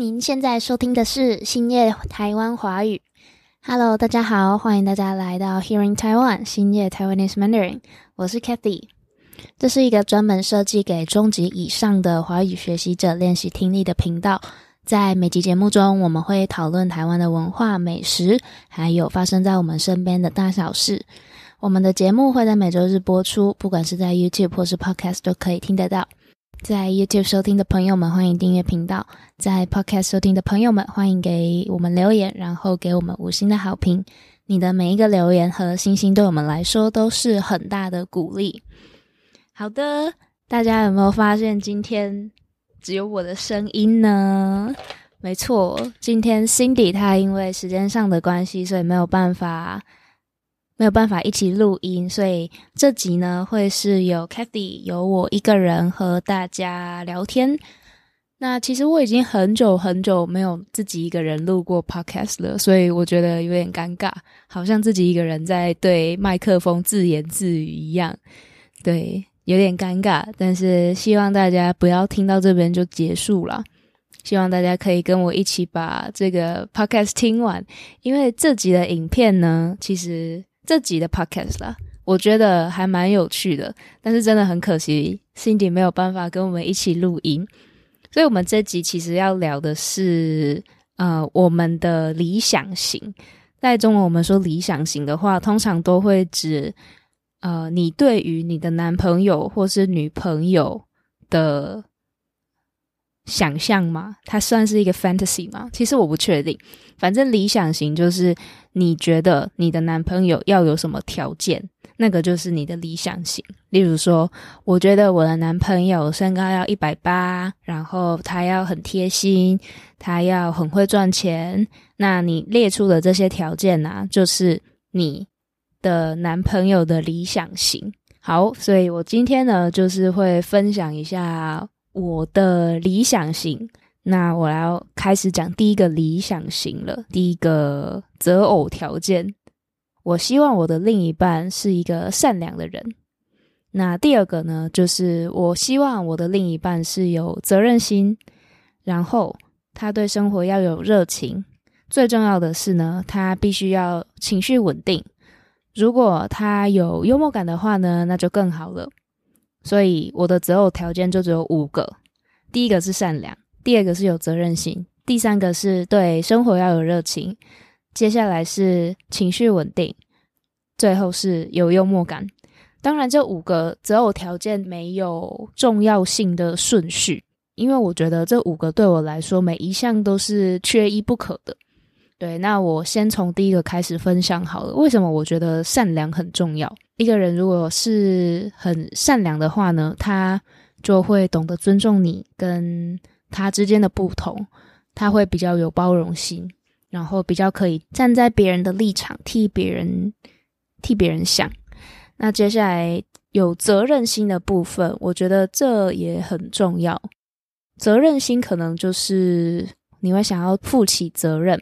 您现在收听的是新叶台湾华语。Hello，大家好，欢迎大家来到 Hearing Taiwan 新叶 Taiwanese Mandarin。我是 Kathy，这是一个专门设计给中级以上的华语学习者练习听力的频道。在每集节目中，我们会讨论台湾的文化、美食，还有发生在我们身边的大小事。我们的节目会在每周日播出，不管是在 YouTube 或是 Podcast 都可以听得到。在 YouTube 收听的朋友们，欢迎订阅频道；在 Podcast 收听的朋友们，欢迎给我们留言，然后给我们五星的好评。你的每一个留言和星星，对我们来说都是很大的鼓励。好的，大家有没有发现今天只有我的声音呢？没错，今天 Cindy 她因为时间上的关系，所以没有办法。没有办法一起录音，所以这集呢会是有 Kathy 有我一个人和大家聊天。那其实我已经很久很久没有自己一个人录过 Podcast 了，所以我觉得有点尴尬，好像自己一个人在对麦克风自言自语一样，对，有点尴尬。但是希望大家不要听到这边就结束了，希望大家可以跟我一起把这个 Podcast 听完，因为这集的影片呢，其实。这集的 podcast 啦，我觉得还蛮有趣的，但是真的很可惜，Cindy 没有办法跟我们一起录音，所以我们这集其实要聊的是，呃，我们的理想型。在中文，我们说理想型的话，通常都会指，呃，你对于你的男朋友或是女朋友的。想象吗？它算是一个 fantasy 吗？其实我不确定。反正理想型就是你觉得你的男朋友要有什么条件，那个就是你的理想型。例如说，我觉得我的男朋友身高要一百八，然后他要很贴心，他要很会赚钱。那你列出的这些条件呢，就是你的男朋友的理想型。好，所以我今天呢，就是会分享一下。我的理想型，那我要开始讲第一个理想型了。第一个择偶条件，我希望我的另一半是一个善良的人。那第二个呢，就是我希望我的另一半是有责任心，然后他对生活要有热情。最重要的是呢，他必须要情绪稳定。如果他有幽默感的话呢，那就更好了。所以我的择偶条件就只有五个：第一个是善良，第二个是有责任心，第三个是对生活要有热情，接下来是情绪稳定，最后是有幽默感。当然，这五个择偶条件没有重要性的顺序，因为我觉得这五个对我来说每一项都是缺一不可的。对，那我先从第一个开始分享好了。为什么我觉得善良很重要？一个人如果是很善良的话呢，他就会懂得尊重你跟他之间的不同，他会比较有包容心，然后比较可以站在别人的立场替别人替别人想。那接下来有责任心的部分，我觉得这也很重要。责任心可能就是你会想要负起责任。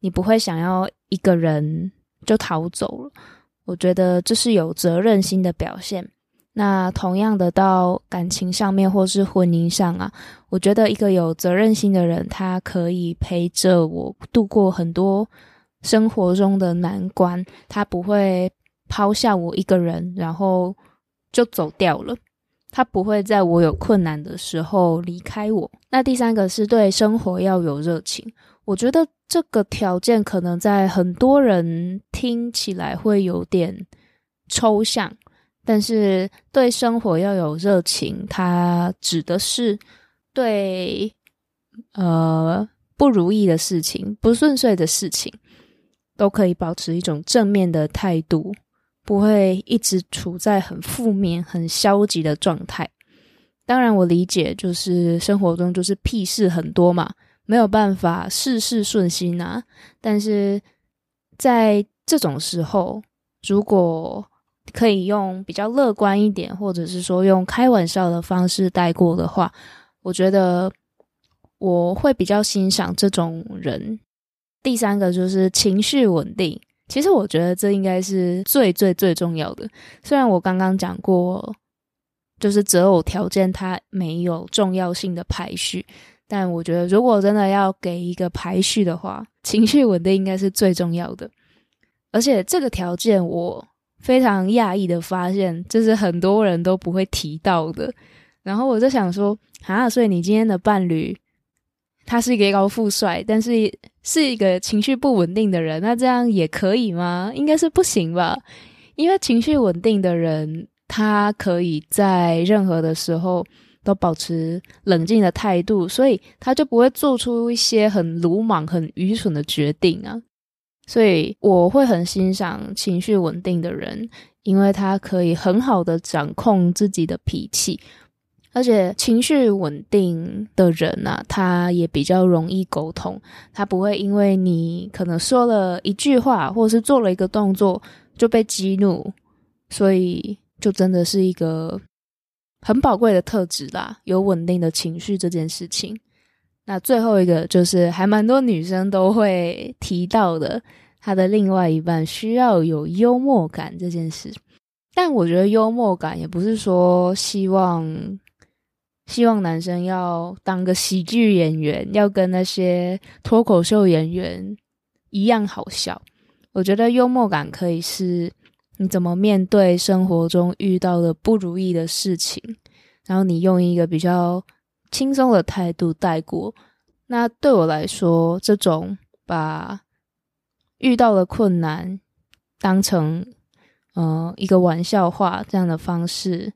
你不会想要一个人就逃走了，我觉得这是有责任心的表现。那同样的，到感情上面或是婚姻上啊，我觉得一个有责任心的人，他可以陪着我度过很多生活中的难关，他不会抛下我一个人，然后就走掉了。他不会在我有困难的时候离开我。那第三个是对生活要有热情，我觉得。这个条件可能在很多人听起来会有点抽象，但是对生活要有热情，它指的是对呃不如意的事情、不顺遂的事情，都可以保持一种正面的态度，不会一直处在很负面、很消极的状态。当然，我理解，就是生活中就是屁事很多嘛。没有办法事事顺心啊！但是在这种时候，如果可以用比较乐观一点，或者是说用开玩笑的方式带过的话，我觉得我会比较欣赏这种人。第三个就是情绪稳定，其实我觉得这应该是最最最重要的。虽然我刚刚讲过，就是择偶条件它没有重要性的排序。但我觉得，如果真的要给一个排序的话，情绪稳定应该是最重要的。而且这个条件，我非常讶异的发现，这是很多人都不会提到的。然后我就想说，啊，所以你今天的伴侣，他是一个高富帅，但是是一个情绪不稳定的人，那这样也可以吗？应该是不行吧？因为情绪稳定的人，他可以在任何的时候。都保持冷静的态度，所以他就不会做出一些很鲁莽、很愚蠢的决定啊。所以我会很欣赏情绪稳定的人，因为他可以很好的掌控自己的脾气，而且情绪稳定的人啊，他也比较容易沟通，他不会因为你可能说了一句话，或者是做了一个动作就被激怒，所以就真的是一个。很宝贵的特质啦，有稳定的情绪这件事情。那最后一个就是还蛮多女生都会提到的，她的另外一半需要有幽默感这件事。但我觉得幽默感也不是说希望希望男生要当个喜剧演员，要跟那些脱口秀演员一样好笑。我觉得幽默感可以是。你怎么面对生活中遇到的不如意的事情？然后你用一个比较轻松的态度带过。那对我来说，这种把遇到的困难当成嗯一个玩笑话这样的方式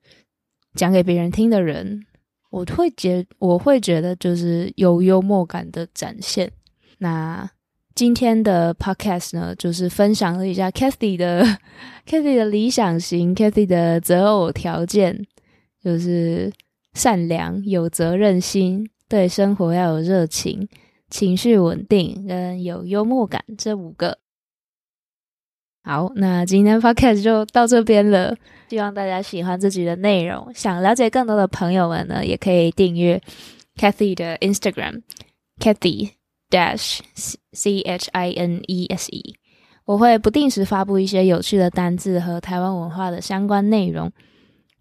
讲给别人听的人，我会觉我会觉得就是有幽默感的展现。那。今天的 podcast 呢，就是分享了一下 Kathy 的 Kathy 的理想型，Kathy 的择偶条件，就是善良、有责任心、对生活要有热情、情绪稳定跟有幽默感这五个。好，那今天 podcast 就到这边了，希望大家喜欢自己的内容。想了解更多的朋友们呢，也可以订阅 Kathy 的 Instagram，Kathy。Dash C H I N E S E，我会不定时发布一些有趣的单字和台湾文化的相关内容。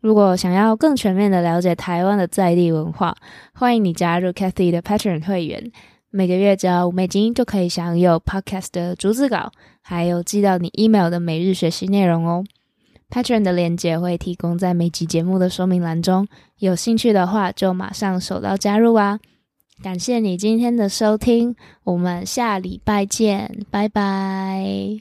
如果想要更全面的了解台湾的在地文化，欢迎你加入 Kathy 的 Patron 会员，每个月只要五美金就可以享有 Podcast 的逐字稿，还有寄到你 email 的每日学习内容哦。Patron 的链接会提供在每集节目的说明栏中，有兴趣的话就马上手到加入啊！感谢你今天的收听，我们下礼拜见，拜拜。